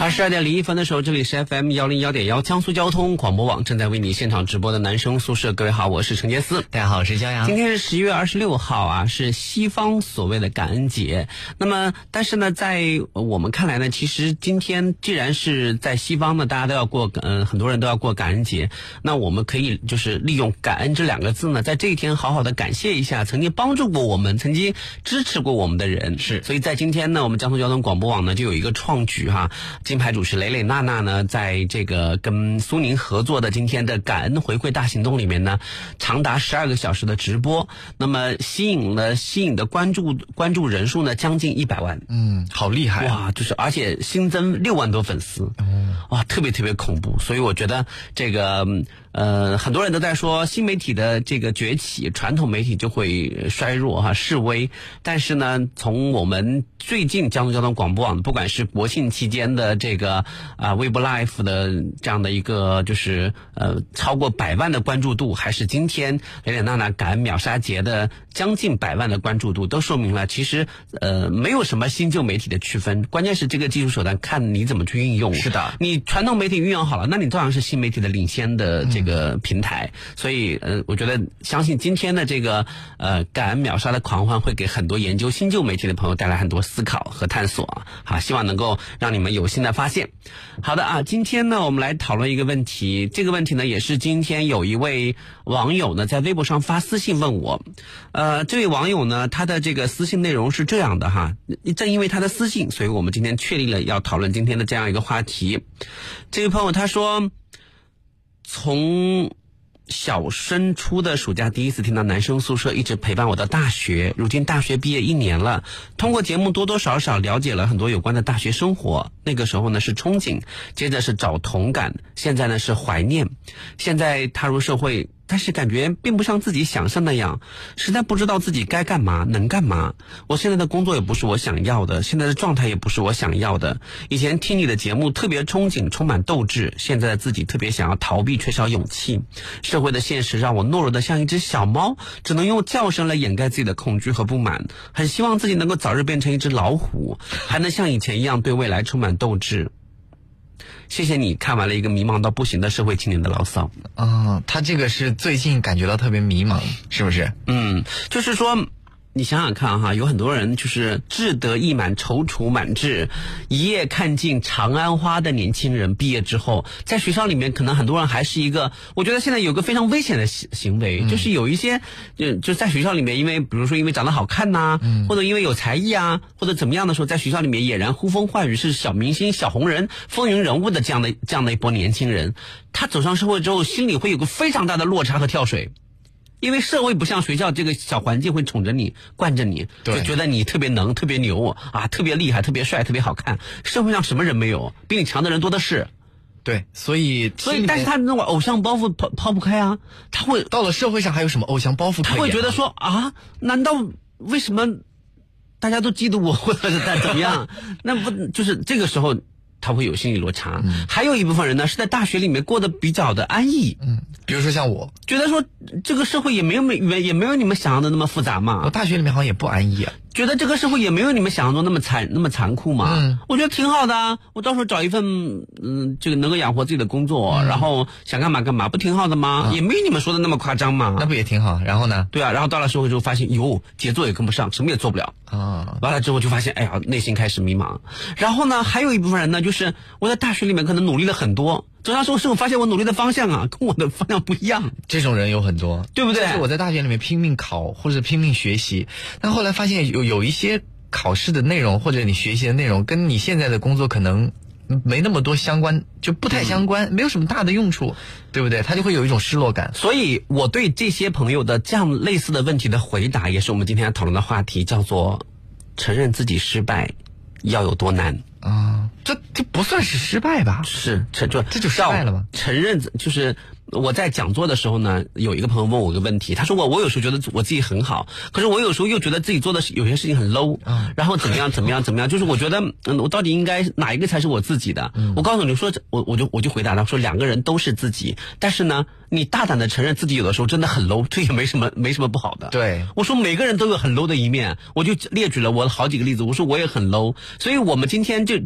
二十二点零一分的时候，这里是 FM 幺零幺点幺江苏交通广播网正在为你现场直播的男生宿舍。各位好，我是陈杰思，大家好，我是江阳。今天是十一月二十六号啊，是西方所谓的感恩节。那么，但是呢，在我们看来呢，其实今天既然是在西方呢，大家都要过，嗯，很多人都要过感恩节。那我们可以就是利用“感恩”这两个字呢，在这一天好好的感谢一下曾经帮助过我们、曾经支持过我们的人。是，所以在今天呢，我们江苏交通广播网呢就有一个创举哈。金牌主持蕾蕾娜娜呢，在这个跟苏宁合作的今天的感恩回馈大行动里面呢，长达十二个小时的直播，那么吸引了吸引的关注关注人数呢将近一百万，嗯，好厉害哇！就是而且新增六万多粉丝，哇，特别特别恐怖。所以我觉得这个呃，很多人都在说新媒体的这个崛起，传统媒体就会衰弱哈示威。但是呢，从我们最近江苏交通广播网，不管是国庆期间的这个啊微博 Live 的这样的一个就是呃超过百万的关注度，还是今天蕾蕾娜娜感恩秒杀节的将近百万的关注度，都说明了其实呃没有什么新旧媒体的区分，关键是这个技术手段看你怎么去运用。是的你传统媒体运用好了，那你照样是新媒体的领先的这这个平台。所以呃，我觉得相信今天的这个呃感恩秒杀的狂欢，会给很多研究新旧媒体的朋友带来很多思考和探索啊。好，希望能够让你们有新的发现。好的啊，今天呢，我们来讨论一个问题。这个问题呢，也是今天有一位网友呢在微博上发私信问我。呃，这位网友呢，他的这个私信内容是这样的哈。正因为他的私信，所以我们今天确立了要讨论今天的这样一个话题。这位朋友他说，从小升初的暑假第一次听到男生宿舍，一直陪伴我到大学。如今大学毕业一年了，通过节目多多少少了解了很多有关的大学生活。那个时候呢是憧憬，接着是找同感，现在呢是怀念。现在踏入社会。但是感觉并不像自己想象那样，实在不知道自己该干嘛，能干嘛。我现在的工作也不是我想要的，现在的状态也不是我想要的。以前听你的节目特别憧憬，充满斗志，现在的自己特别想要逃避，缺少勇气。社会的现实让我懦弱的像一只小猫，只能用叫声来掩盖自己的恐惧和不满。很希望自己能够早日变成一只老虎，还能像以前一样对未来充满斗志。谢谢你看完了一个迷茫到不行的社会青年的牢骚。啊，他这个是最近感觉到特别迷茫，是不是？嗯，就是说，你想想看哈，有很多人就是志得意满、踌躇满志，一夜看尽长安花的年轻人，毕业之后，在学校里面，可能很多人还是一个，我觉得现在有个非常危险的行行为，就是有一些，就就在学校里面，因为比如说因为长得好看呐、或者因为有才艺啊，或者怎么样的时候，在学校里面俨然呼风唤雨，是小明星、小红人、风云人物的这样的这样的一波年轻人，他走上社会之后，心里会有个非常大的落差和跳水。因为社会不像学校这个小环境会宠着你、惯着你，就觉得你特别能、特别牛啊、特别厉害、特别帅、特别好看。社会上什么人没有？比你强的人多的是。对，所以所以，但是他那种偶像包袱抛抛不开啊，他会到了社会上还有什么偶像包袱啊？他会觉得说啊，难道为什么大家都嫉妒我，或者是在怎么样？那不就是这个时候他会有心理落差？还有一部分人呢是在大学里面过得比较的安逸，嗯，比如说像我，觉得说这个社会也没有没也没有你们想象的那么复杂嘛我。大学里面好像也不安逸啊。觉得这个社会也没有你们想象中那么残那么残酷嘛。嗯我觉得挺好的啊。我到时候找一份嗯，这个能够养活自己的工作，然后想干嘛干嘛，不挺好的吗？也没有你们说的那么夸张嘛。那不也挺好？然后呢？对啊，然后到了社会之后发现，哟，节奏也跟不上，什么也做不了。啊，完了之后就发现，哎呀，内心开始迷茫。然后呢，还有一部分人呢，就是我在大学里面可能努力了很多，走上社会之后发现我努力的方向啊，跟我的方向不一样。这种人有很多，对不对就是我在大学里面拼命考或者拼命学习，但后来发现有有一些考试的内容或者你学习的内容跟你现在的工作可能没那么多相关，就不太相关，没有什么大的用处，对不对？他就会有一种失落感。所以我对这些朋友的这样类似的问题的回答，也是我们今天要讨论的话题，叫做承认自己失败要有多难。啊，这这不算是失败吧？是承就这就失败了吗？承认就是我在讲座的时候呢，有一个朋友问我一个问题，他说我我有时候觉得我自己很好，可是我有时候又觉得自己做的有些事情很 low，嗯然后怎么样怎么样怎么样，就是我觉得嗯，我到底应该哪一个才是我自己的？嗯我告诉你说，我我就我就回答他说两个人都是自己，但是呢，你大胆的承认自己有的时候真的很 low，这也没什么没什么不好的。对我说每个人都有很 low 的一面，我就列举了我好几个例子。我说我也很 low，所以我们今天就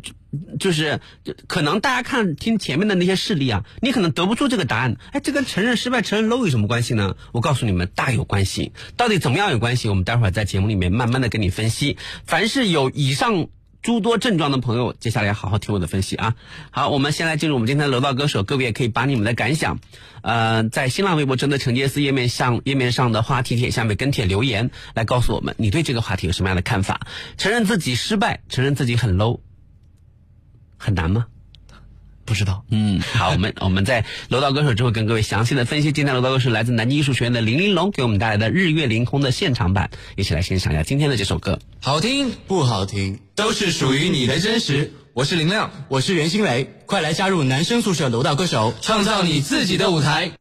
就是就可能大家看听前面的那些事例啊，你可能得不出这个答案。哎，这跟承认失败、承认 low 有什么关系呢？我告诉你们，大有关系。到底怎么样有关系？我们待会儿在节目里面慢慢的跟你分析。凡是有以上。诸多症状的朋友，接下来好好听我的分析啊！好，我们先来进入我们今天的楼道歌手，各位也可以把你们的感想，呃，在新浪微博真的陈杰斯页面上页面上的话题帖下面跟帖留言，来告诉我们你对这个话题有什么样的看法？承认自己失败，承认自己很 low，很难吗？不知道。嗯，好，我们 我们在楼道歌手之后跟各位详细的分析。今天楼道歌手来自南京艺术学院的林玲珑给我们带来的《日月凌空》的现场版，一起来欣赏一下今天的这首歌。好听不好听，都是属于你的真实。我是林亮，我是袁心磊，快来加入男生宿舍楼道歌手，创造你自己的舞台。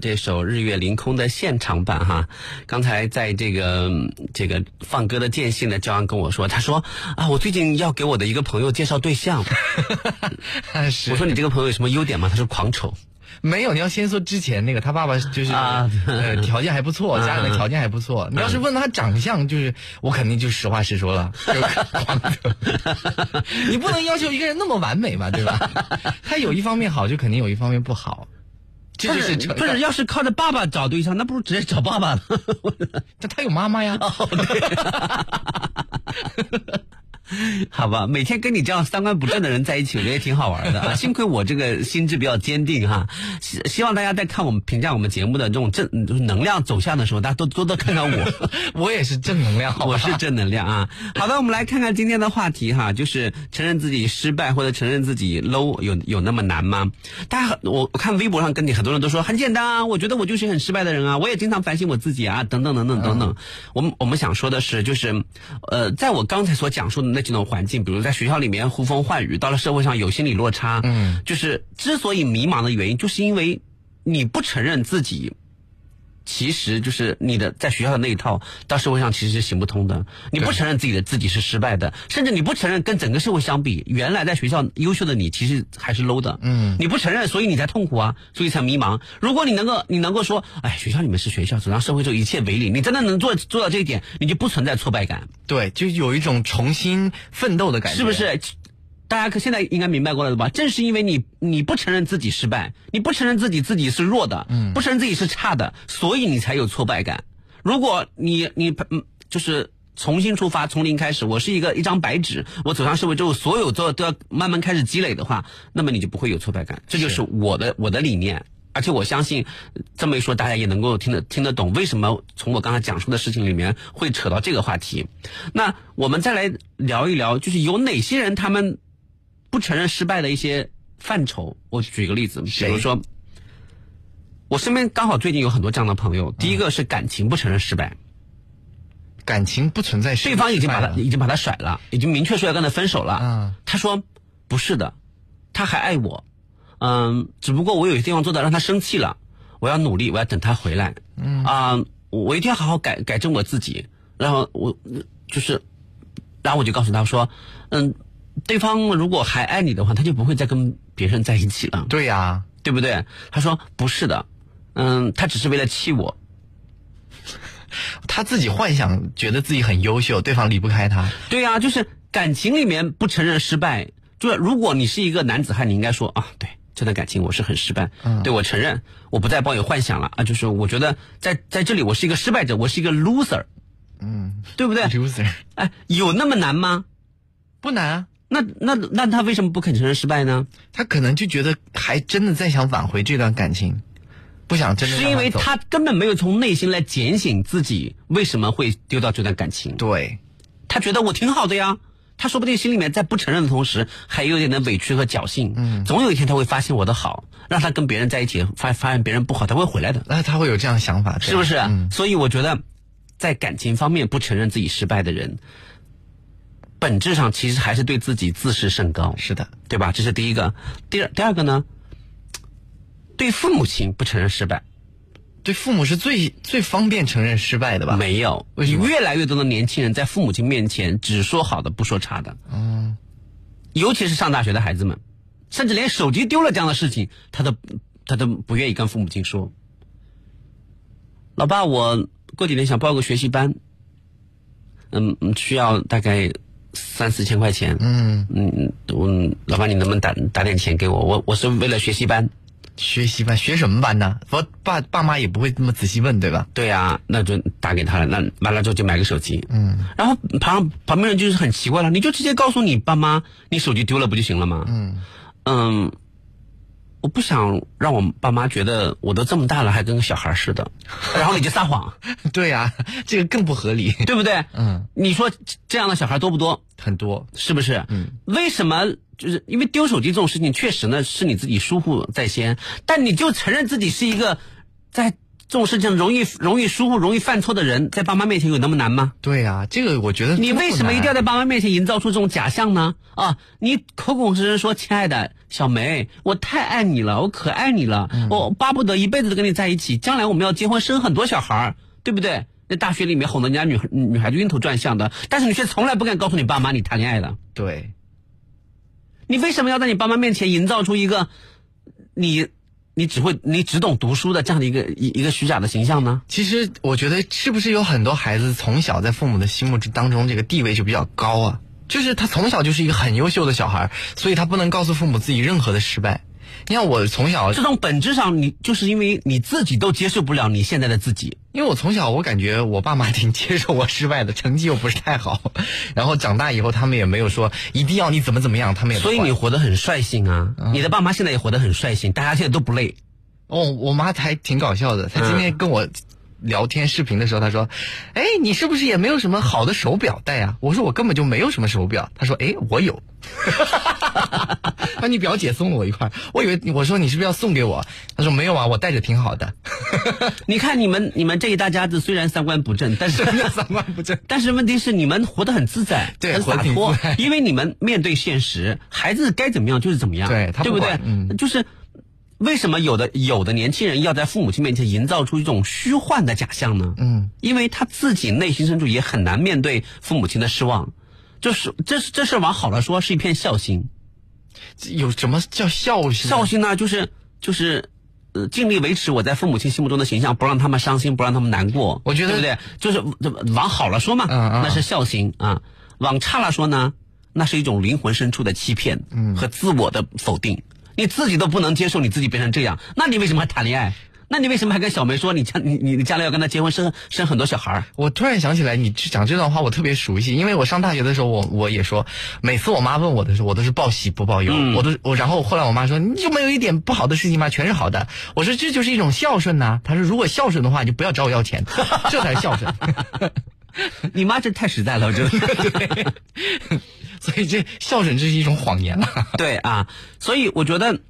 这首《日月凌空》的现场版哈。刚才在这个嗯这个放歌的间隙呢，焦阳跟我说，他说啊，我最近要给我的一个朋友介绍对象。是我说你这个朋友有什么优点吗？他说狂丑。没有，你要先说之前那个，他爸爸就是、啊呃条件还不错，家里的条件还不错。你要是问他长相，就是我肯定就实话实说了，就是你不能要求一个人那么完美嘛，对吧？他有一方面好，就肯定有一方面不好，这就是成不是，要是靠着爸爸找对象，那不如直接找爸爸了。这他有妈妈呀。好吧，每天跟你这样三观不正的人在一起，我觉得也挺好玩的啊。幸亏我这个心智比较坚定哈，希希望大家在看我们评价我们节目的这种正能量走向的时候，大家都多多看看我。我也是正能量，我是正能量啊！好的，我们来看看今天的话题哈，就是承认自己失败或者承认自己 low 有有那么难吗？大家我我看微博上跟你很多人都说很简单啊，我觉得我就是很失败的人啊，我也经常反省我自己啊，等等等等等等。我们我们想说的是，就是呃，在我刚才所讲述的那几种环境，比如在学校里面呼风唤雨，到了社会上有心理落差，嗯，就是之所以迷茫的原因，就是因为你不承认自己。其实就是你的在学校的那一套，到社会上其实是行不通的。你不承认自己的自己是失败的，甚至你不承认跟整个社会相比，原来在学校优秀的你其实还是 low 的。嗯，你不承认，所以你才痛苦啊，所以才迷茫。如果你能够，你能够说，哎，学校里面是学校，走上社会之后一切为零，你真的能做做到这一点，你就不存在挫败感，对，就有一种重新奋斗的感觉，是不？是？大家可现在应该明白过来了吧？正是因为你你不承认自己失败，你不承认自己自己是弱的，嗯，不承认自己是差的，所以你才有挫败感。如果你你嗯就是重新出发，从零开始，我是一个一张白纸，我走上社会之后，所有都都要慢慢开始积累的话，那么你就不会有挫败感。这就是我的我的理念。而且我相信，这么一说，大家也能够听得听得懂为什么从我刚才讲述的事情里面会扯到这个话题。那我们再来聊一聊，就是有哪些人他们不承认失败的一些范畴。我举个例子，比如说，我身边刚好最近有很多这样的朋友。第一个是感情不承认失败，感情不存在失败对方已经把他已经把他甩了，已经明确说要跟他分手了。嗯他说不是的，他还爱我，嗯，只不过我有些地方做的让他生气了，我要努力，我要等他回来。嗯啊、我一定要好好改改正我自己。然后我就是，然后我就告诉他说，嗯，对方如果还爱你的话，他就不会再跟别人在一起了，对呀、对不对？他说不是的，嗯，他只是为了气我。他自己幻想，觉得自己很优秀，对方离不开他。对呀、就是感情里面不承认失败，就是如果你是一个男子汉，你应该说啊，对这段感情我是很失败，嗯。对我承认，我不再抱有幻想了。啊，就是我觉得在在这里我是一个失败者，我是一个 loser，嗯，对不对？loser。哎，有那么难吗？不难啊，那那那他为什么不肯承认失败呢？他可能就觉得还真的在想挽回这段感情，不想真的是因为他根本没有从内心来检醒自己为什么会丢掉这段感情。对他觉得我挺好的呀，他说不定心里面在不承认的同时，还有点的委屈和侥幸。嗯，总有一天他会发现我的好，让他跟别人在一起，发发现别人不好，他会回来的，那他会有这样的想法，是不是？嗯，所以我觉得，在感情方面不承认自己失败的人，本质上其实还是对自己自视甚高，是的，对吧？这是第一个。第二，第二个呢，对父母亲不承认失败，对父母是最最方便承认失败的吧？没有，为什么越来越多的年轻人在父母亲面前只说好的不说差的。嗯，尤其是上大学的孩子们，甚至连手机丢了这样的事情，他都他都不愿意跟父母亲说。老爸，我过几天想报个学习班，嗯，嗯需要大概三四千块钱。嗯嗯，我老板，你能不能打打点钱给我？我我是为了学习班。学习班学什么班呢？我爸爸妈也不会这么仔细问，对吧？对呀、那就打给他了。那完了之后就买个手机。嗯，然后旁旁边人就是很奇怪了，你就直接告诉你爸妈，你手机丢了不就行了吗？嗯嗯，我不想让我爸妈觉得我都这么大了还跟个小孩似的，然后你就撒谎，对呀、这个更不合理，对不对？嗯，你说这样的小孩多不多？很多。是不是？嗯，为什么？就是因为丢手机这种事情，确实呢是你自己疏忽在先，但你就承认自己是一个在这种事情容易容易疏忽、容易犯错的人，在爸妈面前有那么难吗？对呀、这个我觉得你为什么一定要在？爸妈面前营造出这种假象呢？啊，你口口声声说亲爱的小梅，我太爱你了，我可爱你了，我巴不得一辈子都跟你在一起，将来我们要结婚生很多小孩儿，对不对？在大学里面哄得人家女孩女孩子晕头转向的，但是你却从来不敢告诉你爸妈你谈恋爱了，对，你为什么要在你爸妈面前营造出一个你你只会你只懂读书的这样的一个一一个虚假的形象呢？其实我觉得是不是有很多孩子从小在父母的心目之当中这个地位就比较高啊？就是他从小就是一个很优秀的小孩，所以他不能告诉父母自己任何的失败。你看我从小这种本质上你就是因为你自己都接受不了你现在的自己。因为我从小我感觉我爸妈挺接受我失败的，成绩又不是太好，然后长大以后他们也没有说一定要你怎么怎么样，他们也所以你活得很率性啊！你的爸妈现在也活得很率性，大家现在都不累。哦，我妈还挺搞笑的，她今天跟我聊天视频的时候，他说：“哎，你是不是也没有什么好的手表戴啊、我说：“我根本就没有什么手表。”他说：“哎，我有。”把你表姐送了我一块儿，我以为我说你是不是要送给我？他说没有啊，我戴着挺好的。你看你们你们这一大家子虽然三观不正，但是三观不正。但是问题是你们活得很自在，很对很洒脱因为你们面对现实，孩子该怎么样就是怎么样，对他不对不对？嗯就是为什么有的有的年轻人要在父母亲面前营造出一种虚幻的假象呢？嗯，因为他自己内心深处也很难面对父母亲的失望，就是这这事往好了说是一片孝心，有什么叫孝心？孝心呢就是就是。呃，尽力维持我在父母亲心目中的形象，不让他们伤心，不让他们难过。我觉得对不对？就是往好了说嘛，嗯嗯那是孝心啊；往差了说呢，那是一种灵魂深处的欺骗，嗯和自我的否定。你自己都不能接受你自己变成这样，那你为什么还谈恋爱？那你为什么还跟小梅说你将你你你将来要跟她结婚生生很多小孩儿？我突然想起来，你讲这段话我特别熟悉，因为我上大学的时候，我我也说，每次我妈问我的时候，我都是报喜不报忧，嗯我都我然后后来我妈说，你就没有一点不好的事情吗？全是好的。我说这就是一种孝顺呐、她说如果孝顺的话，你就不要找我要钱，这才是孝顺。你妈这太实在了，我觉得。所以这孝顺这是一种谎言了。对啊，所以我觉得，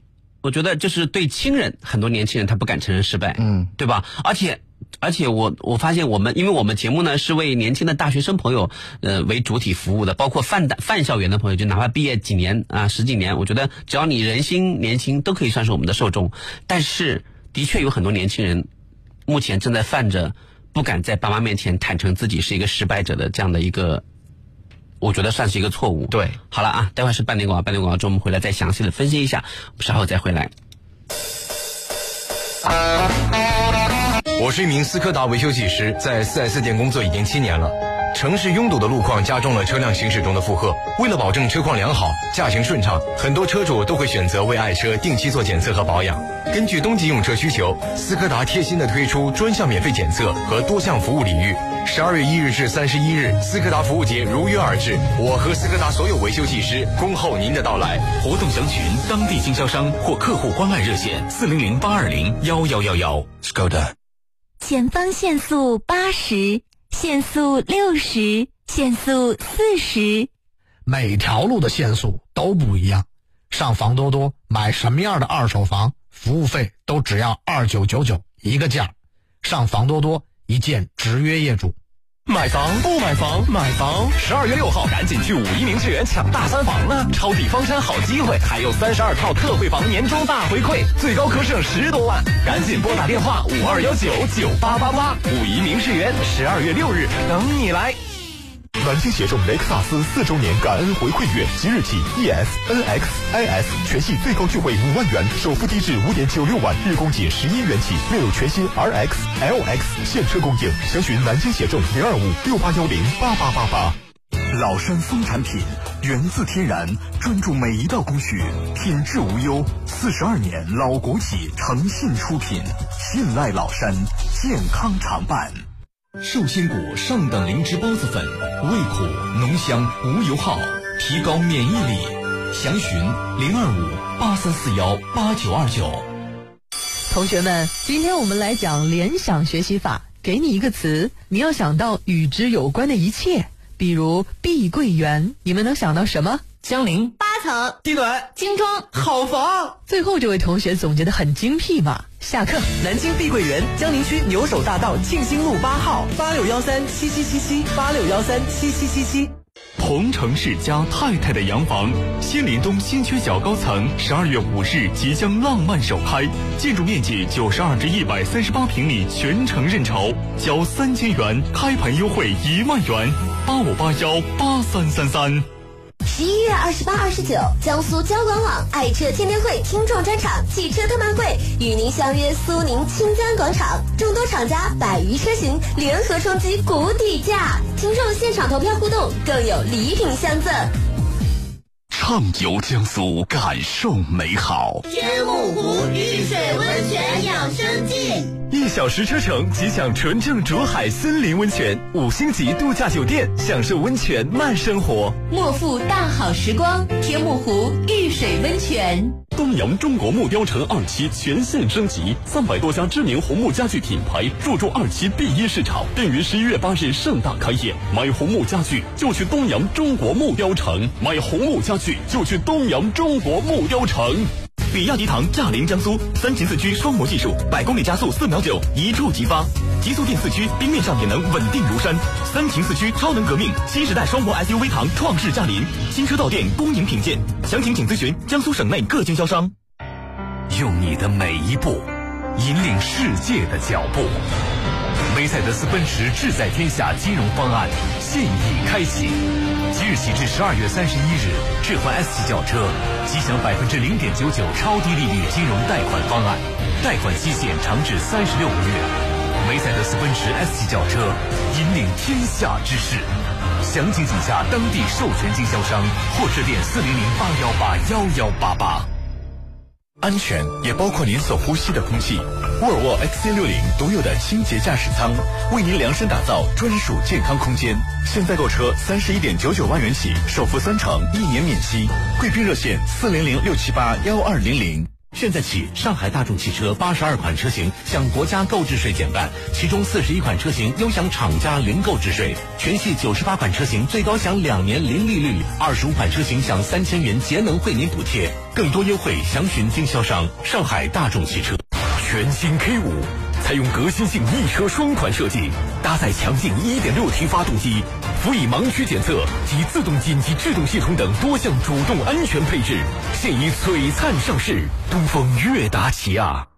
我觉得就是对亲人，很多年轻人他不敢承认失败，嗯，对吧？而且，而且我我发现我们，因为我们节目呢是为年轻的大学生朋友呃为主体服务的，包括泛大泛校园的朋友，就哪怕毕业几年啊十几年，我觉得只要你人心年轻，都可以算是我们的受众。但是，的确有很多年轻人目前正在犯着不敢在爸妈面前坦诚自己是一个失败者的这样的一个。我觉得算是一个错误。对，好了啊，待会儿是半点广告，半点广告之后我们回来再详细的分析一下，稍后再回来。我是一名斯柯达维修技师，在 4S 店工作已经七年了。城市拥堵的路况加重了车辆行驶中的负荷。为了保证车况良好、驾行顺畅，很多车主都会选择为爱车定期做检测和保养。根据冬季用车需求，斯柯达贴心的推出专项免费检测和多项服务领域。十二月一日至三十一日，斯柯达服务节如约而至。我和斯柯达所有维修技师恭候您的到来。活动详询当地经销商或客户关爱热线四零零八二零幺幺幺幺。Skoda。前方限速八十，限速六十，限速四十。每条路的限速都不一样。上房多多买什么样的二手房，服务费都只要二九九九一个价。上房多多一键直约业主。买房不买房，买房！十二月六号，赶紧去武夷名智园抢大三房了，抄底房山好机会，还有三十二套特惠房年终大回馈，最高可省十多万，赶紧拨打电话五二幺九九八八八。武夷名智园，十二月六日等你来。南京协众雷克萨斯四周年感恩回馈月，即日起，ES、NX、IS 全系最高钜惠五万元，首付低至五点九六万，日供仅十一元起，另有全新 RX、LX 现车供应，详询南京协众零二五六八幺零八八八八。老山松产品源自天然，专注每一道工序，品质无忧。四十二年老国企诚信出品，信赖老山，健康常伴。寿仙谷上等灵芝孢子粉，味苦浓香无油耗，提高免疫力。详询零二五八三四幺八九二九。同学们，今天我们来讲联想学习法。给你一个词，你要想到与之有关的一切，比如碧桂园，你们能想到什么？江陵八层，地暖精装好房。最后这位同学总结的很精辟嘛。下课，南京碧桂园江宁区牛首大道庆兴路八号八六幺三七七七七八六幺三七七七七。同城世家太太的洋房，新林东新区小高层，十二月五日即将浪漫首开，建筑面积九十二至一百三十八平米，全程认筹，交三千元，开盘优惠一万元，八五八幺八三三三。十一月二十八、二十九，江苏交管网爱车天天会听众专场汽车特卖会，与您相约苏宁清江广场，众多厂家百余车型联合冲击谷底价，听众现场投票互动，更有礼品相赠。畅游江苏，感受美好。天目湖玉水温泉养生记。一小时车程即享纯正竹海森林温泉，五星级度假酒店，享受温泉慢生活。莫负大好时光，天目湖遇水温泉。东阳中国木雕城二期全线升级，三百多家知名红木家具品牌入驻二期第一市场，并于十一月八日盛大开业。买红木家具就去东阳中国木雕城，买红木家具就去东阳中国木雕城。比亚迪唐驾临江苏，三擎四驱双模技术，百公里加速四秒九，一触即发。极速电四驱，冰面上也能稳定如山。三擎四驱超能革命，新时代双模 SUV 唐创世驾临，新车到店恭迎品鉴。详情请咨询江苏省内各经销商。用你的每一步，引领世界的脚步。梅赛德斯奔驰志在天下金融方案现已开启，即日起至十二月三十一日，置换 S 级轿车，即享百分之零点九九超低利率金融贷款方案，贷款期限长至三十六个月。梅赛德斯奔驰 S 级轿车，引领天下之势。详情请洽当地授权经销商或致电四零零八幺八幺幺八八。安全也包括您所呼吸的空气。沃尔沃 XC 六零独有的清洁驾驶舱，为您量身打造专属健康空间。现在购车三十一点九九万元起，首付三成，一年免息。贵宾热线四零零六七八幺二零零。现在起，上海大众汽车八十二款车型向国家购置税减半，其中四十一款车型优享厂家零购置税，全系九十八款车型最高享两年零利率，二十五款车型享三千元节能惠民补贴，更多优惠详询经销商。上海大众汽车。全新 K 五采用革新性一车双款设计，搭载强劲 1.6T 发动机，辅以盲区检测及自动紧急制动系统等多项主动安全配置，现已璀璨上市。东风悦达起亚。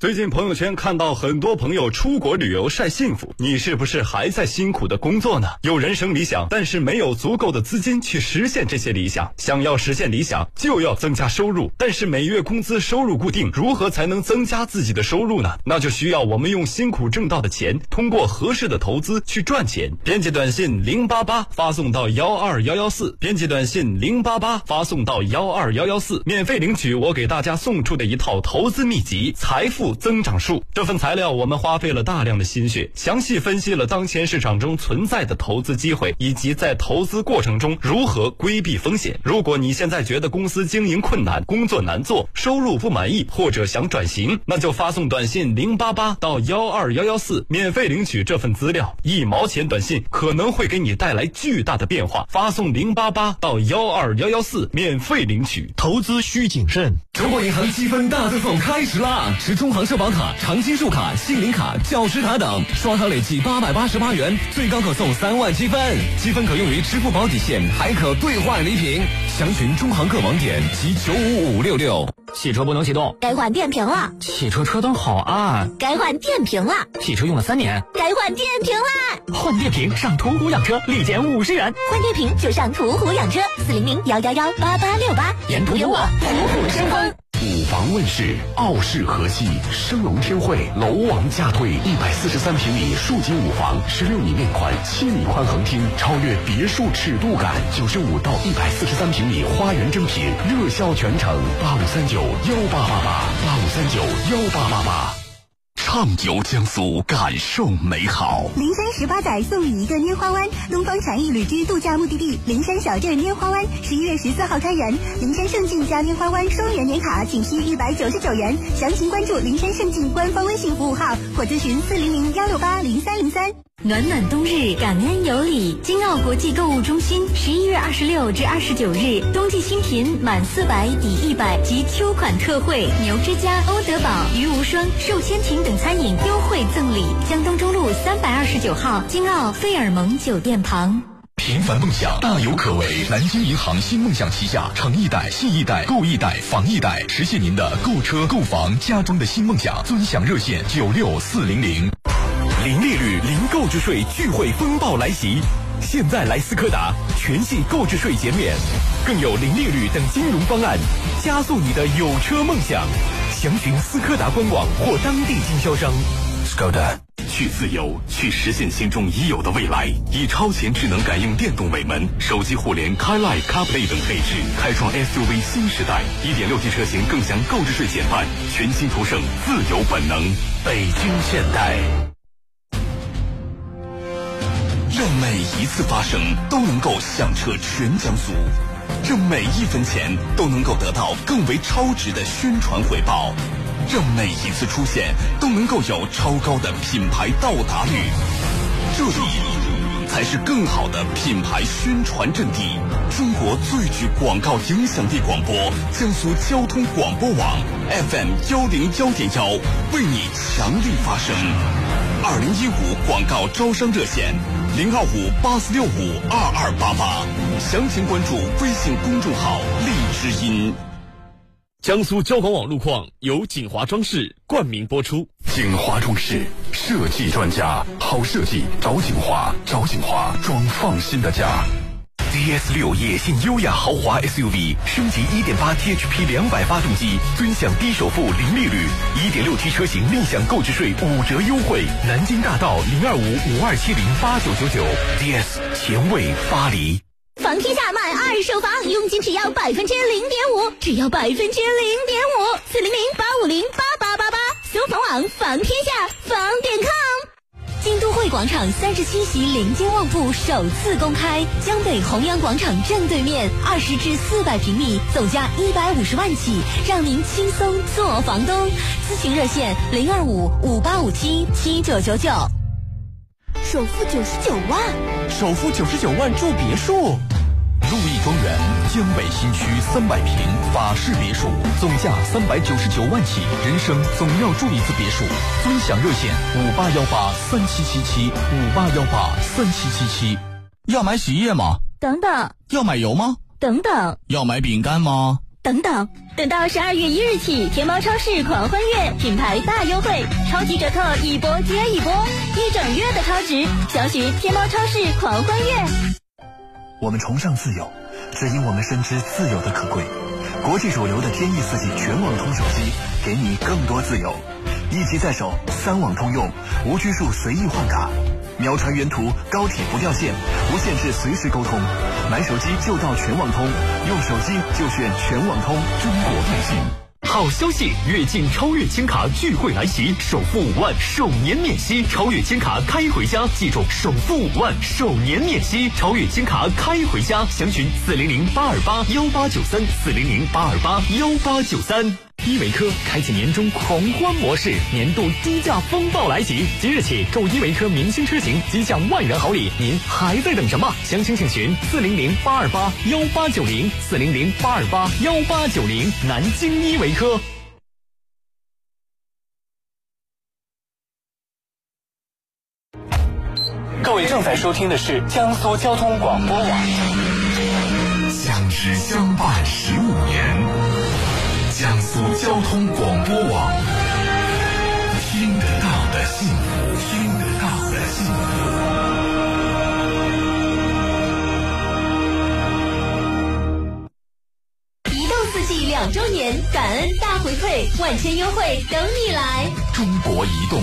最近朋友圈看到很多朋友出国旅游晒幸福，你是不是还在辛苦的工作呢？有人生理想，但是没有足够的资金去实现这些理想。想要实现理想，就要增加收入，但是每月工资收入固定，如何才能增加自己的收入呢？那就需要我们用辛苦挣到的钱，通过合适的投资去赚钱。编辑短信零八八发送到幺二幺幺四，编辑短信零八八发送到幺二幺幺四，免费领取我给大家送出的一套投资秘籍《财富》。增长数这份材料，我们花费了大量的心血，详细分析了当前市场中存在的投资机会，以及在投资过程中如何规避风险。如果你现在觉得公司经营困难、工作难做、收入不满意，或者想转型，那就发送短信零八八到幺二幺幺四，免费领取这份资料。一毛钱短信可能会给你带来巨大的变化。发送零八八到幺二幺幺四，免费领取。投资需谨慎。中国银行积分大赠送开始啦！持中行社保卡、长青树卡、杏林卡、教师卡等，刷卡累计八百八十八元，最高可送三万积分。积分可用于支付宝抵现，还可兑换礼品。详询中行各网点及九五五六六。汽车不能启动，该换电瓶了。汽车车灯好暗，该换电瓶了。汽车用了三年，该换电瓶啦。换电瓶上途虎养车，立减五十元。换电瓶就上途虎养车，四零零幺幺幺八八六八。沿途有我，虎虎生风。五房问世，傲视河西，升龙天汇，楼王价退，一百四十三平米竖井五房，十六米面宽，七米宽横厅，超越别墅尺度感，九十五到一百四十三平米花园珍品，热销全城，八五三九幺八八八，八五三九幺八八八。畅游江苏，感受美好。灵山十八载送你一个拈花湾，东方禅意旅居度假目的地灵山小镇拈花湾，十一月十四号开园。灵山胜境加拈花湾双元年卡仅需一百九十九元，详情关注灵山胜境官方微信服务号或咨询四零零幺六八零三零三。暖暖冬日，感恩有礼。金奥国际购物中心，十一月二十六至二十九日，冬季新品满四百抵一百及秋款特惠，牛之家、欧德宝、鱼无双、寿千庭等餐饮优惠赠礼。江东中路三百二十九号金奥费尔蒙酒店旁。平凡梦想大有可为，南京银行新梦想旗下诚易贷、信易贷、购易贷、房易贷，实现您的购车、购房、家装的新梦想。尊享热线九六四零零。零利率、零购置税聚会风暴来袭，现在来斯柯达，全系购置税减免，更有零利率等金融方案，加速你的有车梦想。详询斯柯达官网或当地经销商。Skoda，去自由，去实现心中已有的未来。以超前智能感应电动尾门、手机互联、CarLife、CarPlay 等配置，开创 SUV 新时代。1.6T 车型更享购置税减半，全新途胜自由本能。北京现代。让每一次发声都能够响彻全江苏，让每一分钱都能够得到更为超值的宣传回报，让每一次出现都能够有超高的品牌到达率。这里才是更好的品牌宣传阵地。中国最具广告影响力广播——江苏交通广播网 FM 幺零幺点幺，为你强力发声。二零一五广告招商热线。零二五八四六五二二八八，详情关注微信公众号“荔枝音”。江苏交广网路况由锦华装饰冠名播出。景华装饰设计专家，好设计找景华，找景华装放心的家。DS 六野性优雅豪华 SUV 升级1.8 THP 两百发动机，尊享低首付、零利率；1.6T 车型另享购置税五折优惠。南京大道零二五五二七零八九九九，DS 前卫巴黎。房天下卖二手房，佣金只要百分之零点五，只要百分之零点五，四零零八五零八八八八，搜房网房天下房点 com。京都汇广场三十七席临街旺铺首次公开，江北弘扬广场正对面，二十至四百平米，总价一百五十万起，让您轻松做房东。咨询热线零二五五八五七七九九九。首付九十九万，首付九十九万住别墅。路易庄园江北新区三百平法式别墅，总价三百九十九万起，人生总要住一次别墅。尊享热线五八幺八三七七七五八幺八三七七七。要买洗衣液吗？等等。要买油吗？等等。要买饼干吗？等等。等到十二月一日起，天猫超市狂欢月品牌大优惠，超级折扣一波接一波，一整月的超值。详询天猫超市狂欢月。我们崇尚自由，只因我们深知自由的可贵。国际主流的天翼四 G 全网通手机，给你更多自由。一机在手，三网通用，无拘束，随意换卡，秒传原图，高铁不掉线，无限制随时沟通。买手机就到全网通，用手机就选全网通。中国电信。好消息！跃进超越千卡聚会来袭，首付五万，首年免息。超越千卡开回家，记住，首付五万，首年免息。超越千卡开回家，详询四零零八二八幺八九三，四零零八二八幺八九三。依维柯开启年终狂欢模式，年度低价风暴来袭！即日起购依维柯明星车型即享万元好礼，您还在等什么？详情请询四零零八二八幺八九零，四零零八二八幺八九零，南京依维柯。各位正在收听的是江苏交通广播网，相知相伴十五年。江苏交通广播网，听得到的幸福，听得到的幸福。移动四 G 两周年感恩大回馈，万千优惠等你来！中国移动。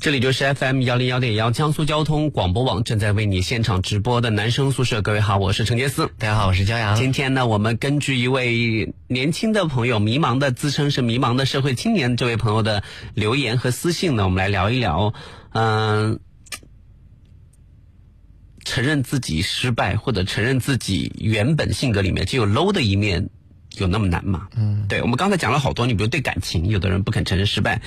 这里就是 FM 幺零幺点幺江苏交通广播网正在为你现场直播的男生宿舍。各位好，我是陈杰思。大家好，我是焦阳。今天呢，我们根据一位年轻的朋友迷茫的自称是迷茫的社会青年这位朋友的留言和私信呢，我们来聊一聊，嗯、承认自己失败或者承认自己原本性格里面就有 low 的一面，有那么难吗？嗯，对，我们刚才讲了好多，你比如对感情，有的人不肯承认失败，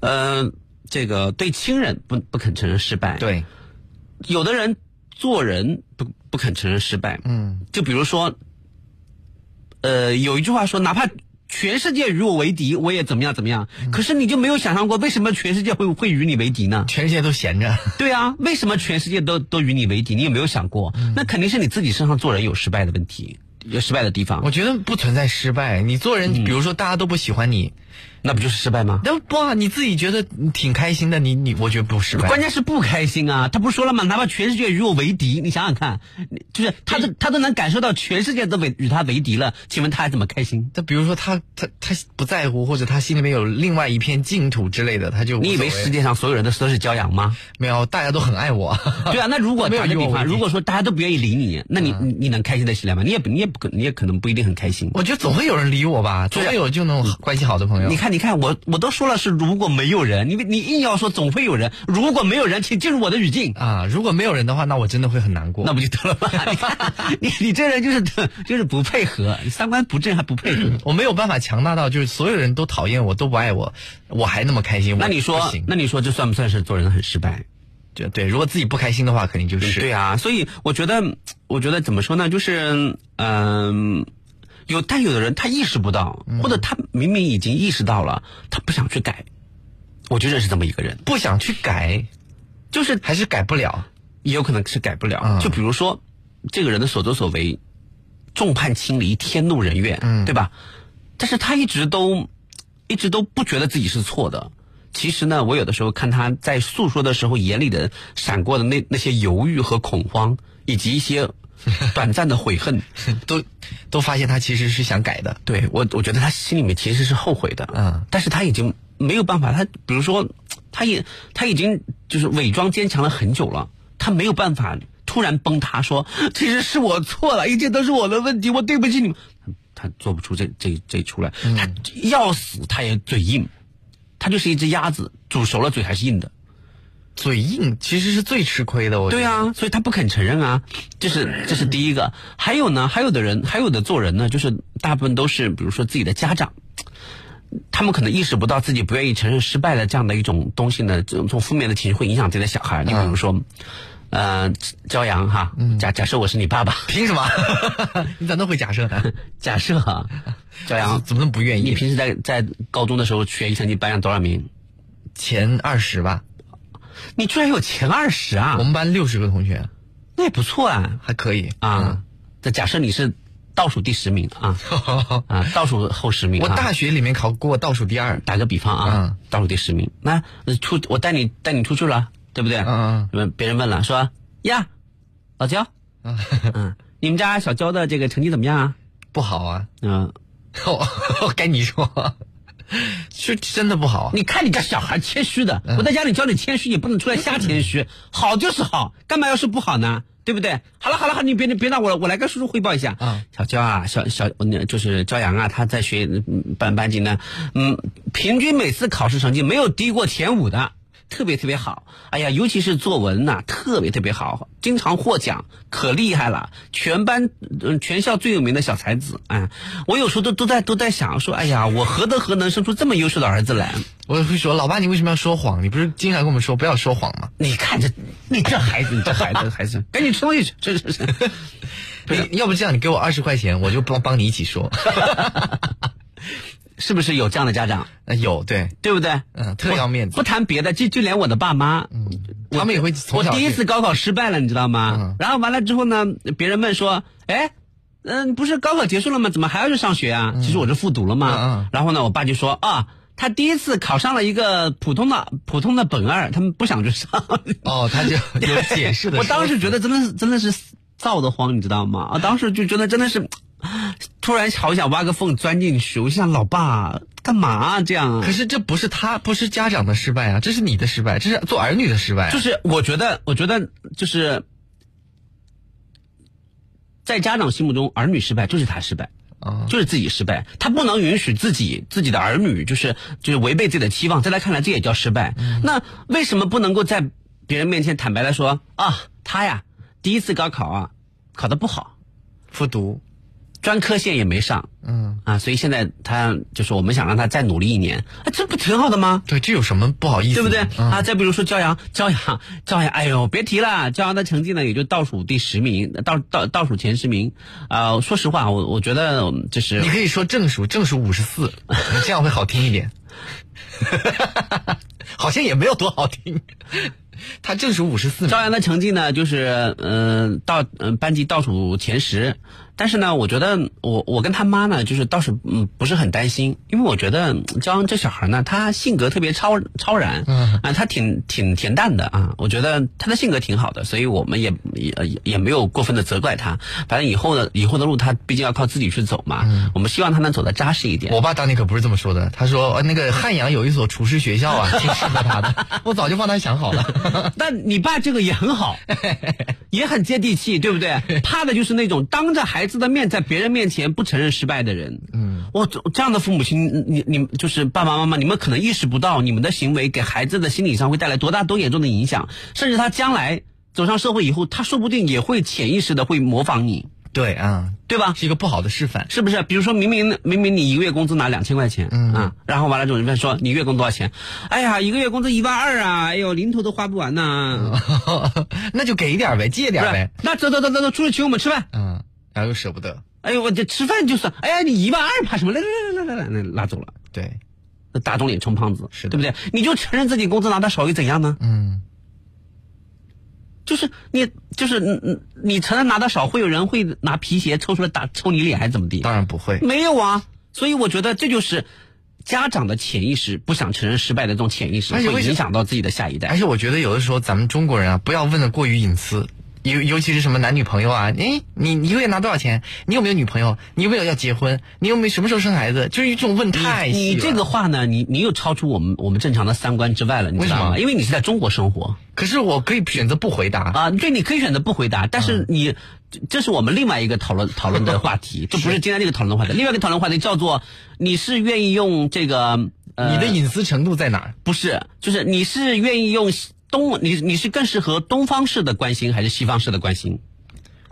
呃，这个对亲人不不肯承认失败，对，有的人做人不不肯承认失败，嗯，就比如说，呃，有一句话说，哪怕全世界与我为敌，我也怎么样怎么样。可是你就没有想象过，为什么全世界会会与你为敌呢？全世界都闲着。对啊，为什么全世界都都与你为敌？你有没有想过？那肯定是你自己身上做人有失败的问题，有失败的地方。我觉得不存在失败，你做人，比如说大家都不喜欢你，那不就是失败吗？那不啊，你自己觉得挺开心的，你你，我觉得不失败。关键是不开心啊！他不是说了吗？哪怕全世界与我为敌，你想想看，就是他都他都能感受到全世界都为与他为敌了，请问他还怎么开心？他比如说他他他不在乎，或者他心里面有另外一片净土之类的，他就你以为世界上所有人都都是骄阳吗？没有，大家都很爱我。对啊，那如果 打个比方，如果说大家都不愿意理你，那你你你能开心得起来吗？你也不你也不可你也可能不一定很开心。我觉得总会有人理我吧，总会有就那种关系好的朋友。你看，你看，我我都说了是如果没有人，你你硬要说总会有人，如果没有人，请进入我的语境啊！如果没有人的话，那我真的会很难过。那不就得了吗？你看，你你这人就是就是不配合，你三观不正还不配合。我没有办法强大到就是所有人都讨厌我，都不爱我，我还那么开心。那你说，那你说这算不算是做人很失败？就对，如果自己不开心的话，肯定就是对啊。所以我觉得，我觉得怎么说呢？就是嗯。有，但有的人他意识不到，或者他明明已经意识到了，他不想去改。我就认识这么一个人，不想去改，就是还是改不了，也有可能是改不了。嗯、就比如说，这个人的所作所为，众叛亲离，天怒人怨，嗯、对吧？但是他一直都，一直都不觉得自己是错的。其实呢，我有的时候看他在诉说的时候，眼里的闪过的那那些犹豫和恐慌，以及一些。短暂的悔恨，都都发现他其实是想改的。对我，我觉得他心里面其实是后悔的。嗯，但是他已经没有办法。他比如说，他也他已经就是伪装坚强了很久了，他没有办法突然崩塌，说其实是我错了，一切都是我的问题，我对不起你们。他做不出这这这出来，嗯、他要死他也嘴硬，他就是一只鸭子，煮熟了嘴还是硬的。嘴硬其实是最吃亏的，我对啊，所以他不肯承认啊，这是这是第一个。还有呢，还有的人，还有的做人呢，就是大部分都是，比如说自己的家长，他们可能意识不到自己不愿意承认失败的这样的一种东西呢，这种负面的情绪会影响自己的小孩。你比如说，呃，朝阳哈，假假设我是你爸爸，凭什么？你咋那么会假设呢？假设哈，朝阳怎么那么不愿意？你平时在在高中的时候学习成绩班上多少名？前二十吧。你居然有前二十啊！我们班六十个同学，那也不错啊，还可以啊。这、嗯、假设你是倒数第十名啊 啊，倒数后十名、啊。我大学里面考过倒数第二。打个比方啊，嗯、倒数第十名，那出我带你带你出去了，对不对？嗯嗯。别人问了，说呀，老焦，嗯，你们家小焦的这个成绩怎么样啊？不好啊。嗯，我该你说。是真的不好、啊，你看你这小孩谦虚的，嗯、我在家里教你谦虚，你不能出来瞎谦虚。好就是好，干嘛要是不好呢？对不对？好了好了好，你别别闹我我来跟叔叔汇报一下。啊，小娇啊，小小就是朝阳啊，他在学班班级呢，嗯，平均每次考试成绩没有低过前五的。特别特别好，哎呀，尤其是作文呐、啊，特别特别好，经常获奖，可厉害了，全班嗯全校最有名的小才子，哎，我有时候都都在都在想说，哎呀，我何德何能生出这么优秀的儿子来？我会说，老爸，你为什么要说谎？你不是经常跟我们说不要说谎吗？你看这，你这孩子，你这孩子，孩子，赶紧吃东西去，这这这，你要不这样，你给我二十块钱，我就帮帮你一起说。是不是有这样的家长？呃，有，对，对不对？嗯，特要面子。不谈别的，就就连我的爸妈，嗯，他们也会。我第一次高考失败了，你知道吗？嗯、然后完了之后呢，别人问说：“哎，嗯，不是高考结束了吗？怎么还要去上学啊？”嗯、其实我是复读了嘛。嗯、然后呢，我爸就说：“啊，他第一次考上了一个普通的普通的本二，他们不想去上。”哦，他就 有解释的。我当时觉得真的是真的是臊得慌，你知道吗？啊，当时就觉得真的是。突然好想挖个缝钻进去，我想老爸，干嘛、啊、这样啊？可是这不是他，不是家长的失败啊，这是你的失败，这是做儿女的失败、啊。就是我觉得，我觉得就是在家长心目中，儿女失败就是他失败。啊，就是自己失败，他不能允许自己自己的儿女就是就是违背自己的期望，在他看来这也叫失败。嗯、那为什么不能够在别人面前坦白的说啊，他呀第一次高考啊考的不好，复读，专科线也没上，嗯啊，所以现在他就是我们想让他再努力一年，啊，这不挺好的吗？对，这有什么不好意思？对不对？嗯、啊，再比如说骄阳，骄阳，骄阳，哎呦，别提了，骄阳的成绩呢也就倒数第十名，倒倒倒数前十名。啊、呃，说实话，我我觉得就是你可以说正数，正数五十四，这样会好听一点。好像也没有多好听。他正是五十四，骄阳的成绩呢，就是嗯、呃、到嗯、呃、班级倒数前十，但是呢，我觉得我我跟他妈呢，就是倒是嗯不是很担心，因为我觉得骄阳这小孩呢，他性格特别超超然，嗯。啊，他挺挺恬淡的啊，我觉得他的性格挺好的，所以我们也也也没有过分的责怪他，反正以后的以后的路他毕竟要靠自己去走嘛，嗯、我们希望他能走得扎实一点。我爸当年可不是这么说的，他说、呃、那个汉阳有一所厨师学校啊，挺适合他的，我早就帮他想好了。但你爸这个也很好，也很接地气，对不对？怕的就是那种当着孩子的面，在别人面前不承认失败的人。嗯，我这样的父母亲，你你就是爸爸妈妈，你们可能意识不到你们的行为给孩子的心理上会带来多大多严重的影响，甚至他将来走上社会以后，他说不定也会潜意识的会模仿你。对啊，对吧？是一个不好的示范，是不是？比如说明明明明你一个月工资拿两千块钱，嗯啊，然后完了之后人家说你月工多少钱？哎呀，一个月工资一万二啊！哎呦，零头都花不完呐、那就给点呗，借点呗。那走走走走走，出去请我们吃饭。嗯，然后又舍不得。哎呦，我这吃饭就算，哎呀，你一万二怕什么？来来来来来来，那拉走了。对，那打肿脸充胖子，是对不对？你就承认自己工资拿的少又怎样呢？嗯。就是你，就是你，你承认拿的少，会有人会拿皮鞋抽出来打抽你脸，还是怎么地？当然不会，没有啊。所以我觉得这就是家长的潜意识，不想承认失败的这种潜意识，会影响到自己的下一代。而且我觉得有的时候咱们中国人啊，不要问的过于隐私。尤尤其是什么男女朋友啊，哎，你你一个月拿多少钱？你有没有女朋友？你有没有要结婚？你有没有什么时候生孩子？就是一种问太细你。你这个话呢，你你又超出我们我们正常的三观之外了，你知道吗？因为你是在中国生活。可是我可以选择不回答啊，对，你可以选择不回答，但是你，嗯、这是我们另外一个讨论讨论的 话题，这不是今天这个讨论的话题。另外一个讨论话题叫做你是愿意用这个呃，你的隐私程度在哪？不是，就是你是愿意用东你你是更适合东方式的关心还是西方式的关心？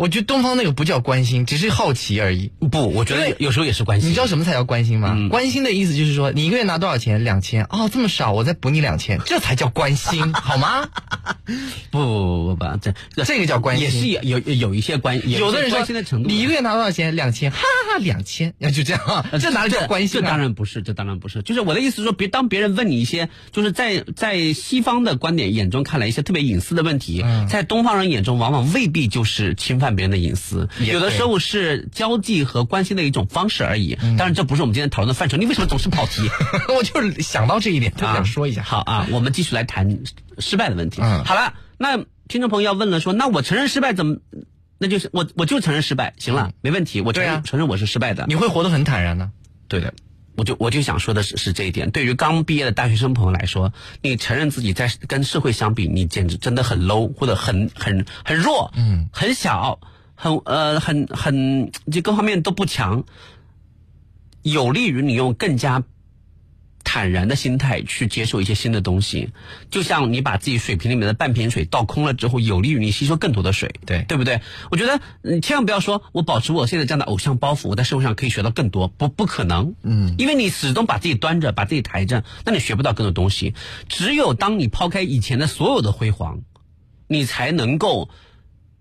我觉得东方那个不叫关心，只是好奇而已。不，我觉得有时候也是关心。你知道什么才叫关心吗？嗯、关心的意思就是说，你一个月拿多少钱？两千。哦，这么少，我再补你两千，这才叫关心，好吗？不不不不不，这这个叫关心，也是有有有一些关，有的人关心的程度。你一个月拿多少钱？两千，哈哈，两千，那就这样啊，这哪里叫关心、啊？这当然不是，这当然不是。就是我的意思是说，别当别人问你一些，就是在在西方的观点眼中看来一些特别隐私的问题，嗯、在东方人眼中往往未必就是侵犯别人的隐私。有的时候是交际和关心的一种方式而已，嗯、当然这不是我们今天讨论的范畴。你为什么总是跑题？我就是想到这一点，就想说一下。啊、好啊，我们继续来谈失败的问题。嗯，好了，那听众朋友要问了说，那我承认失败怎么？那就是我我就承认失败，行了，嗯、没问题，我承认、啊、承认我是失败的。你会活得很坦然呢？对的。我就我就想说的是是这一点，对于刚毕业的大学生朋友来说，你承认自己在跟社会相比，你简直真的很 low 或者很很很弱，嗯，很小。很呃很很就各方面都不强，有利于你用更加坦然的心态去接受一些新的东西。就像你把自己水瓶里面的半瓶水倒空了之后，有利于你吸收更多的水，对对不对？我觉得你千万不要说我保持我现在这样的偶像包袱，我在社会上可以学到更多，不不可能，嗯，因为你始终把自己端着，把自己抬着，那你学不到更多东西。只有当你抛开以前的所有的辉煌，你才能够。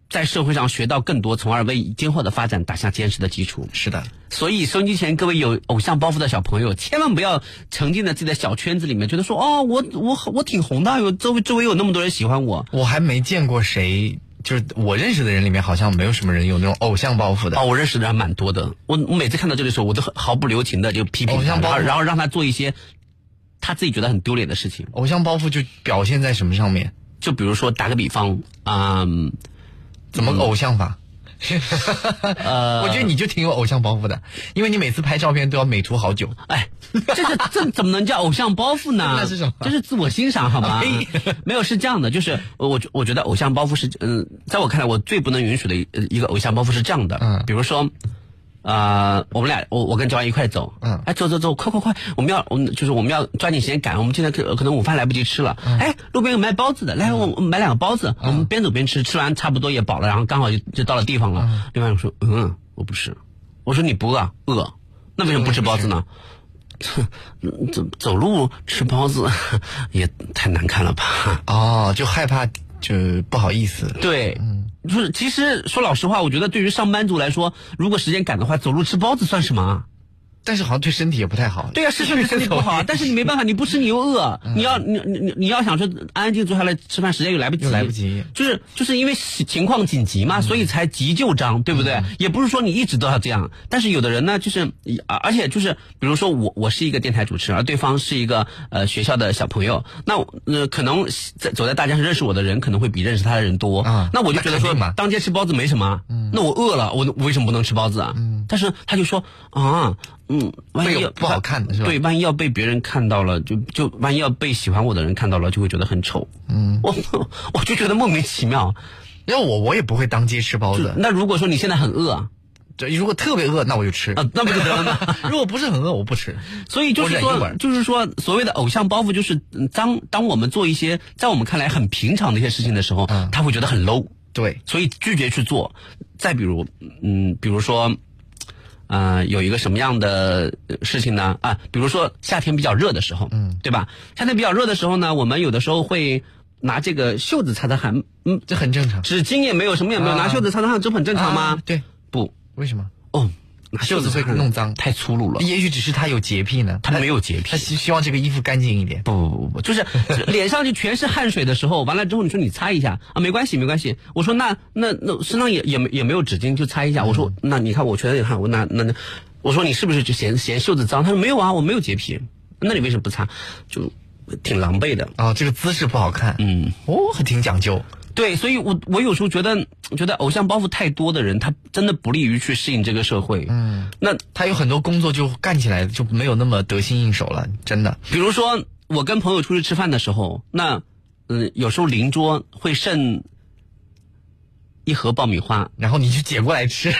在社会上学到更多，从而为今后的发展打下坚实的基础。是的，所以收音机前各位有偶像包袱的小朋友，千万不要沉浸在自己的小圈子里面，觉得说哦，我我我挺红的，有周围周围有那么多人喜欢我。我还没见过谁，就是我认识的人里面，好像没有什么人有那种偶像包袱的。哦，我认识的人蛮多的。我我每次看到这个时候，我都毫不留情的就批评偶像包袱，然后让他做一些他自己觉得很丢脸的事情。偶像包袱就表现在什么上面？就比如说打个比方，嗯。怎么个偶像法？呃，我觉得你就挺有偶像包袱的，因为你每次拍照片都要美图好久。哎，这是这怎么能叫偶像包袱呢？那是什么？这是自我欣赏好吗？哎没有是这样的，就是我我觉得偶像包袱是嗯，在我看来，我最不能允许的一一个偶像包袱是这样的，嗯，比如说。呃，我们俩，我我跟焦安一块走，嗯，哎，走走走，快快快，我们要，我们就是我们要抓紧时间赶，我们现在可可能午饭来不及吃了，哎，路边有卖包子的，来，我我买两个包子，我们边走边吃，吃完差不多也饱了，然后刚好就就到了地方了。另外一个说，嗯，我不吃，我说你不饿，饿，那为什么不吃包子呢？走走路吃包子 也太难看了吧？哦，就害怕，就不好意思。对，就是其实说老实话，我觉得对于上班族来说，如果时间赶的话，走路吃包子算什么啊？但是好像对身体也不太好。对呀、是对身体不好啊，但是你没办法，你不吃你又饿，你要你你你你要想说安安静静坐下来吃饭，时间又来不及，又来不及，就是就是因为情况紧急嘛，所以才急救章，对不对？也不是说你一直都要这样，但是有的人呢，就是而而且就是比如说我我是一个电台主持人，而对方是一个呃学校的小朋友，那呃可能在走在大街上认识我的人可能会比认识他的人多，那我就觉得说当街吃包子没什么，那我饿了，我我为什么不能吃包子啊？但是他就说啊。嗯，万一要不好看的是吧？对，万一要被别人看到了，就就万一要被喜欢我的人看到了，就会觉得很丑。嗯，我 我就觉得莫名其妙。要我我也不会当街吃包子。那如果说你现在很饿，对，如果特别饿，那我就吃啊，那不就得了吗？如果不是很饿，我不吃。所以就是说，就是说，所谓的偶像包袱，就是当当我们做一些在我们看来很平常的一些事情的时候，他会觉得很 low。对，所以拒绝去做。再比如，嗯，比如说。呃，有一个什么样的事情呢？啊，比如说夏天比较热的时候，嗯，对吧？夏天比较热的时候呢，我们有的时候会拿这个袖子擦擦汗，嗯，这很正常。纸巾也没有，什么也没有，拿袖子擦擦汗，这不很正常吗？对，不，为什么？哦。袖子会弄脏，太粗鲁了。也许只是他有洁癖呢，他没有洁癖，他希希望这个衣服干净一点。不不不不，就是 脸上就全是汗水的时候，完了之后你说你擦一下啊，没关系没关系。我说那那那身上也也没也没有纸巾，就擦一下。我说那你看我全身有汗，我那那那，我说你是不是就嫌嫌袖子脏？他说没有啊，我没有洁癖。那你为什么不擦？就挺狼狈的啊，这个姿势不好看。嗯，哦，还挺讲究。对，所以我我有时候觉得，觉得偶像包袱太多的人，他真的不利于去适应这个社会。嗯，那他有很多工作就干起来就没有那么得心应手了，真的。比如说，我跟朋友出去吃饭的时候，那嗯，有时候邻桌会剩一盒爆米花，然后你就捡过来吃，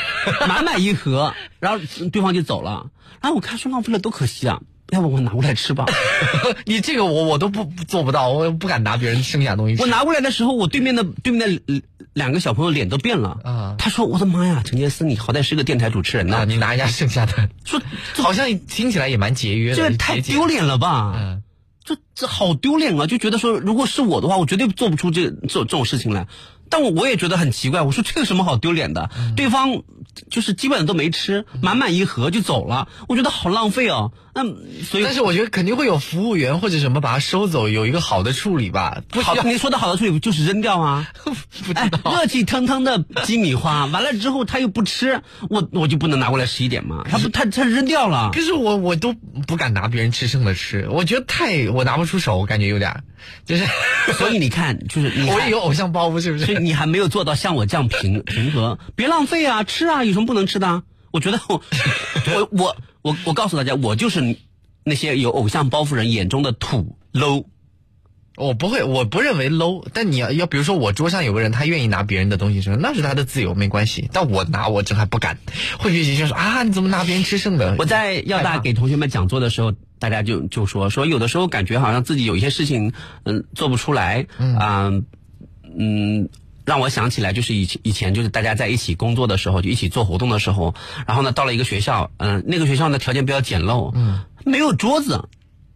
满满一盒，然后对方就走了，然后我看说浪费了多可惜啊。要不我拿过来吃吧？你这个我我都不做不到，我不敢拿别人剩下的东西吃。我拿过来的时候，我对面的对面的两个小朋友脸都变了啊！他说：“我的妈呀，陈杰斯，你好歹是个电台主持人呐，你拿一下剩下的，说 好像听起来也蛮节约的，这太丢脸了吧？嗯，这这好丢脸啊！就觉得说，如果是我的话，我绝对做不出这这这种事情来。但我我也觉得很奇怪，我说这有什么好丢脸的？对方就是基本都没吃，满满一盒就走了，我觉得好浪费哦。那所以，但是我觉得肯定会有服务员或者什么把它收走，有一个好的处理吧。不好，你说的好的处理就是扔掉啊？不知道，热气腾腾的鸡米花，完了之后他又不吃，我我就不能拿过来吃一点吗？他不，他他扔掉了。可是我我都不敢拿别人吃剩的吃，我觉得太我拿不出手，我感觉有点，就是。所以你看，就是你 我也有偶像包袱，是不是？所以你还没有做到像我这样平平和，别浪费啊，吃啊，有什么不能吃的？我觉得我我我我我告诉大家，我就是那些有偶像包袱人眼中的土 low。我不会，我不认为 low。但你要要，比如说我桌上有个人，他愿意拿别人的东西吃，那是他的自由，没关系。但我拿，我真还不敢。会有些学生说啊，你怎么拿别人吃剩的？我在要大给同学们讲座的时候，大家就就说说，有的时候感觉好像自己有一些事情，嗯，做不出来，嗯嗯。让我想起来，就是以前以前就是大家在一起工作的时候，就一起做活动的时候，然后呢，到了一个学校，嗯，那个学校呢条件比较简陋，嗯，没有桌子，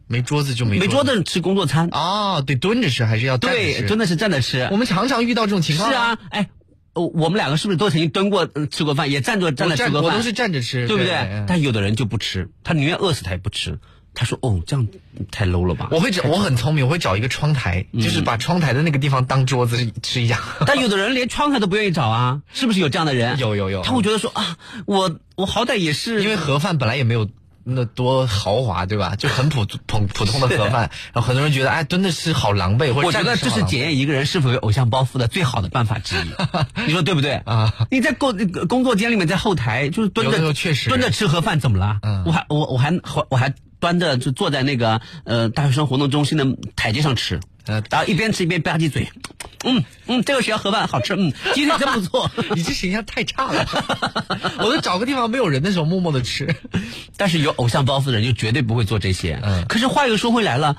没桌子就没没桌子吃工作餐哦，对蹲着吃还是要对，蹲着是站着吃。我们常常遇到这种情况。是啊，哎，我我们两个是不是都曾经蹲过吃过饭，也站着站着吃过饭？我都是站着吃，对不对？但有的人就不吃，他宁愿饿死他也不吃。他说：“哦，这样太 low 了吧？”我会找，我很聪明，我会找一个窗台，就是把窗台的那个地方当桌子吃一下。但有的人连窗台都不愿意找啊，是不是有这样的人？有有有。他会觉得说啊，我我好歹也是，因为盒饭本来也没有那多豪华，对吧？就很普普普通的盒饭，然后很多人觉得，哎，蹲的是好狼狈，或者我觉得这是检验一个人是否有偶像包袱的最好的办法之一。你说对不对啊？你在工工作间里面，在后台就是蹲着，确实蹲着吃盒饭怎么了？嗯、我还我我还我还端着就坐在那个呃大学生活动中心的台阶上吃，呃，然后一边吃一边吧唧嘴，嗯嗯，这个学校盒饭好吃，嗯，今天真不错。你这形象太差了，我都找个地方没有人的时候默默的吃。但是有偶像包袱的人就绝对不会做这些。嗯，可是话又说回来了。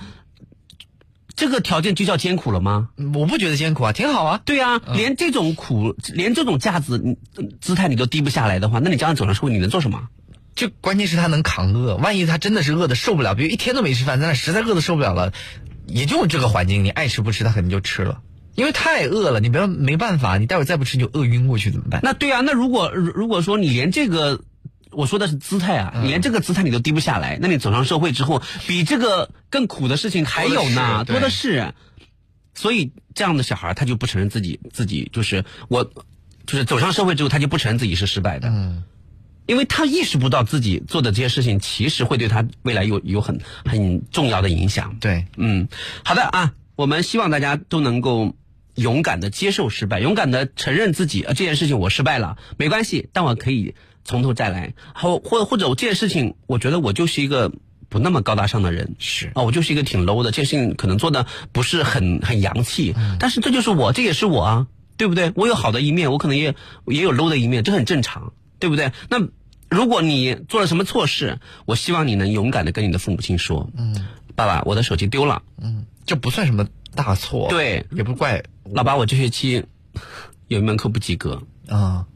这个条件就叫艰苦了吗？我不觉得艰苦啊，挺好啊。对啊，嗯、连这种苦，连这种架子姿态你都低不下来的话，那你将来走上社会，你能做什么？就关键是他能扛饿，万一他真的是饿的受不了，比如一天都没吃饭，在那实在饿的受不了了，也就这个环境，你爱吃不吃，他肯定就吃了，因为太饿了，你不要没办法，你待会儿再不吃你就饿晕过去怎么办？那对啊，那如果如果说你连这个。我说的是姿态啊，嗯你连这个姿态你都低不下来，那你走上社会之后，比这个更苦的事情还有呢，多的是。所以这样的小孩他就不承认自己自己就是我，就是走上社会之后他就不承认自己是失败的，嗯，因为他意识不到自己做的这些事情其实会对他未来有有很很重要的影响。对，嗯，好的啊，我们希望大家都能够。勇敢的接受失败，勇敢的承认自己啊这件事情我失败了，没关系，但我可以从头再来。或或或者我这件事情，我觉得我就是一个不那么高大上的人，是啊，我就是一个挺 low 的，这件事情可能做的不是很很洋气，嗯、但是这就是我，这也是我啊，对不对？我有好的一面，我可能也也有 low 的一面，这很正常，对不对？那如果你做了什么错事，我希望你能勇敢的跟你的父母亲说，嗯，爸爸，我的手机丢了，嗯，这不算什么大错，对，也不怪。老爸，我这学期 有一门课不及格。啊，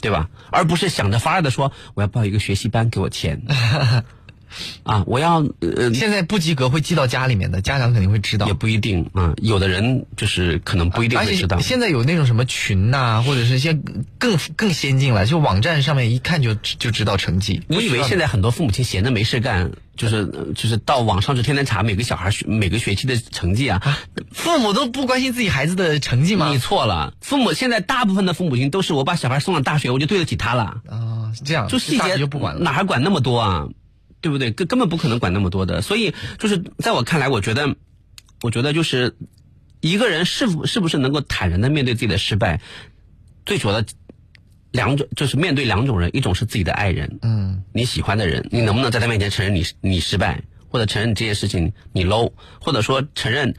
对吧？而不是想着法儿的说我要报一个学习班给我钱 啊，我要呃，现在不及格会寄到家里面的，家长肯定会知道，也不一定啊。有的人就是可能不一定会知道。现在有那种什么群呐、啊，或者是一些更更先进了，就网站上面一看就就知道成绩。你以为现在很多父母亲闲着没事干，就是就是到网上就天天查每个小孩每个学期的成绩啊？父母都不关心自己孩子的成绩吗？你错了，父母现在大部分的父母亲都是我把小孩送上大学，我就对得起他了啊，是这样，就细节就不管了，哪还管那么多啊？对不对？根根本不可能管那么多的，所以就是在我看来，我觉得，我觉得就是一个人是否是不是能够坦然的面对自己的失败，最主要的两种就是面对两种人，一种是自己的爱人，嗯，你喜欢的人，你能不能在他面前承认你你失败，或者承认这件事情你 low，或者说承认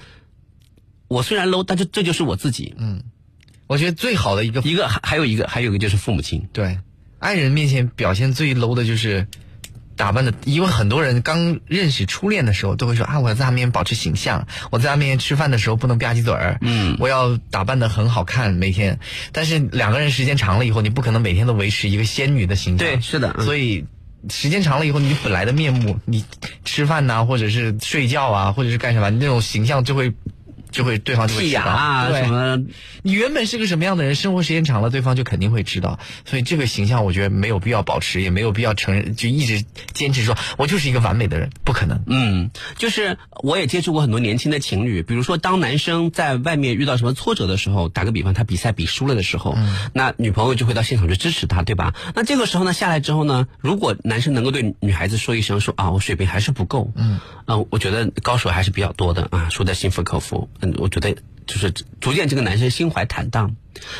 我虽然 low，但是这就是我自己，嗯，我觉得最好的一个一个还还有一个还有一个就是父母亲，对，爱人面前表现最 low 的就是。打扮的，因为很多人刚认识初恋的时候都会说啊，我要在他面前保持形象，我在他面前吃饭的时候不能吧唧嘴儿，嗯，我要打扮的很好看每天。但是两个人时间长了以后，你不可能每天都维持一个仙女的形象，对，是的，所以时间长了以后，你本来的面目，你吃饭呐、啊，或者是睡觉啊，或者是干什么，你那种形象就会。就会对方就会知道啊，什么？你原本是个什么样的人，生活时间长了，对方就肯定会知道。所以这个形象，我觉得没有必要保持，也没有必要承认，就一直坚持说我就是一个完美的人，不可能。嗯，就是我也接触过很多年轻的情侣，比如说当男生在外面遇到什么挫折的时候，打个比方，他比赛比输了的时候，嗯、那女朋友就会到现场去支持他，对吧？那这个时候呢，下来之后呢，如果男生能够对女孩子说一声说啊，我水平还是不够，嗯，啊，我觉得高手还是比较多的啊，输的心服口服。我觉得。就是逐渐这个男生心怀坦荡，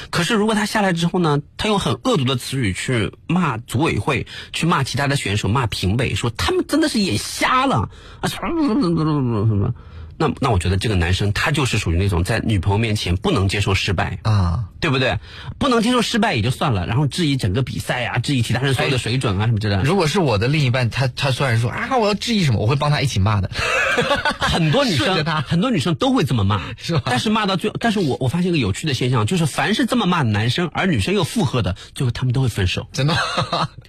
可是如果他下来之后呢，他用很恶毒的词语去骂组委会，去骂其他的选手，骂评委，说他们真的是眼瞎了啊什么什么什么什么，那那我觉得这个男生他就是属于那种在女朋友面前不能接受失败啊，对不对？不能接受失败也就算了，然后质疑整个比赛啊，质疑其他人所有的水准啊什么之类的。如果是我的另一半，他他虽然说啊我要质疑什么，我会帮他一起骂的。很多女生，很多女生都会这么骂，是吧？但是骂到最后，但是我我发现一个有趣的现象，就是凡是这么骂男生，而女生又附和的，最后他们都会分手。真的，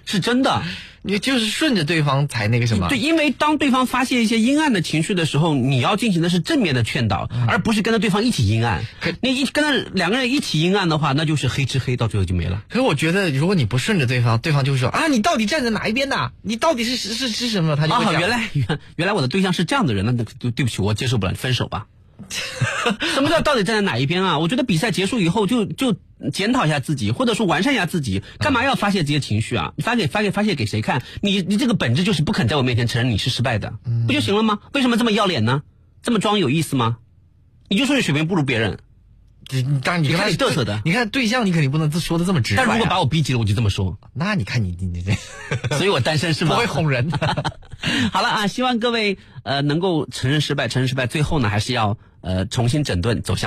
是真的。你就是顺着对方才那个什么？对，因为当对方发泄一些阴暗的情绪的时候，你要进行的是正面的劝导，嗯、而不是跟着对方一起阴暗。你一跟着两个人一起阴暗的话，那就是黑吃黑，到最后就没了。可是我觉得，如果你不顺着对方，对方就会说啊，你到底站在哪一边呢？你到底是是是什么？他就会啊，原来原原来我的对象是这样的人，那对对不起，我接受不了，分手吧。什么叫 到底站在哪一边啊？我觉得比赛结束以后就就检讨一下自己，或者说完善一下自己，干嘛要发泄这些情绪啊？你发给发给发泄给谁看？你你这个本质就是不肯在我面前承认你是失败的，不就行了吗？为什么这么要脸呢？这么装有意思吗？你就说你水平不如别人，你当然你跟他你嘚瑟的你看对象你肯定不能说的这么直白、啊。但如果把我逼急了，我就这么说。那你看你你你这，所以我单身是吗？不会哄人的。好了啊，希望各位呃能够承认失败，承认失败，最后呢还是要呃重新整顿，走向。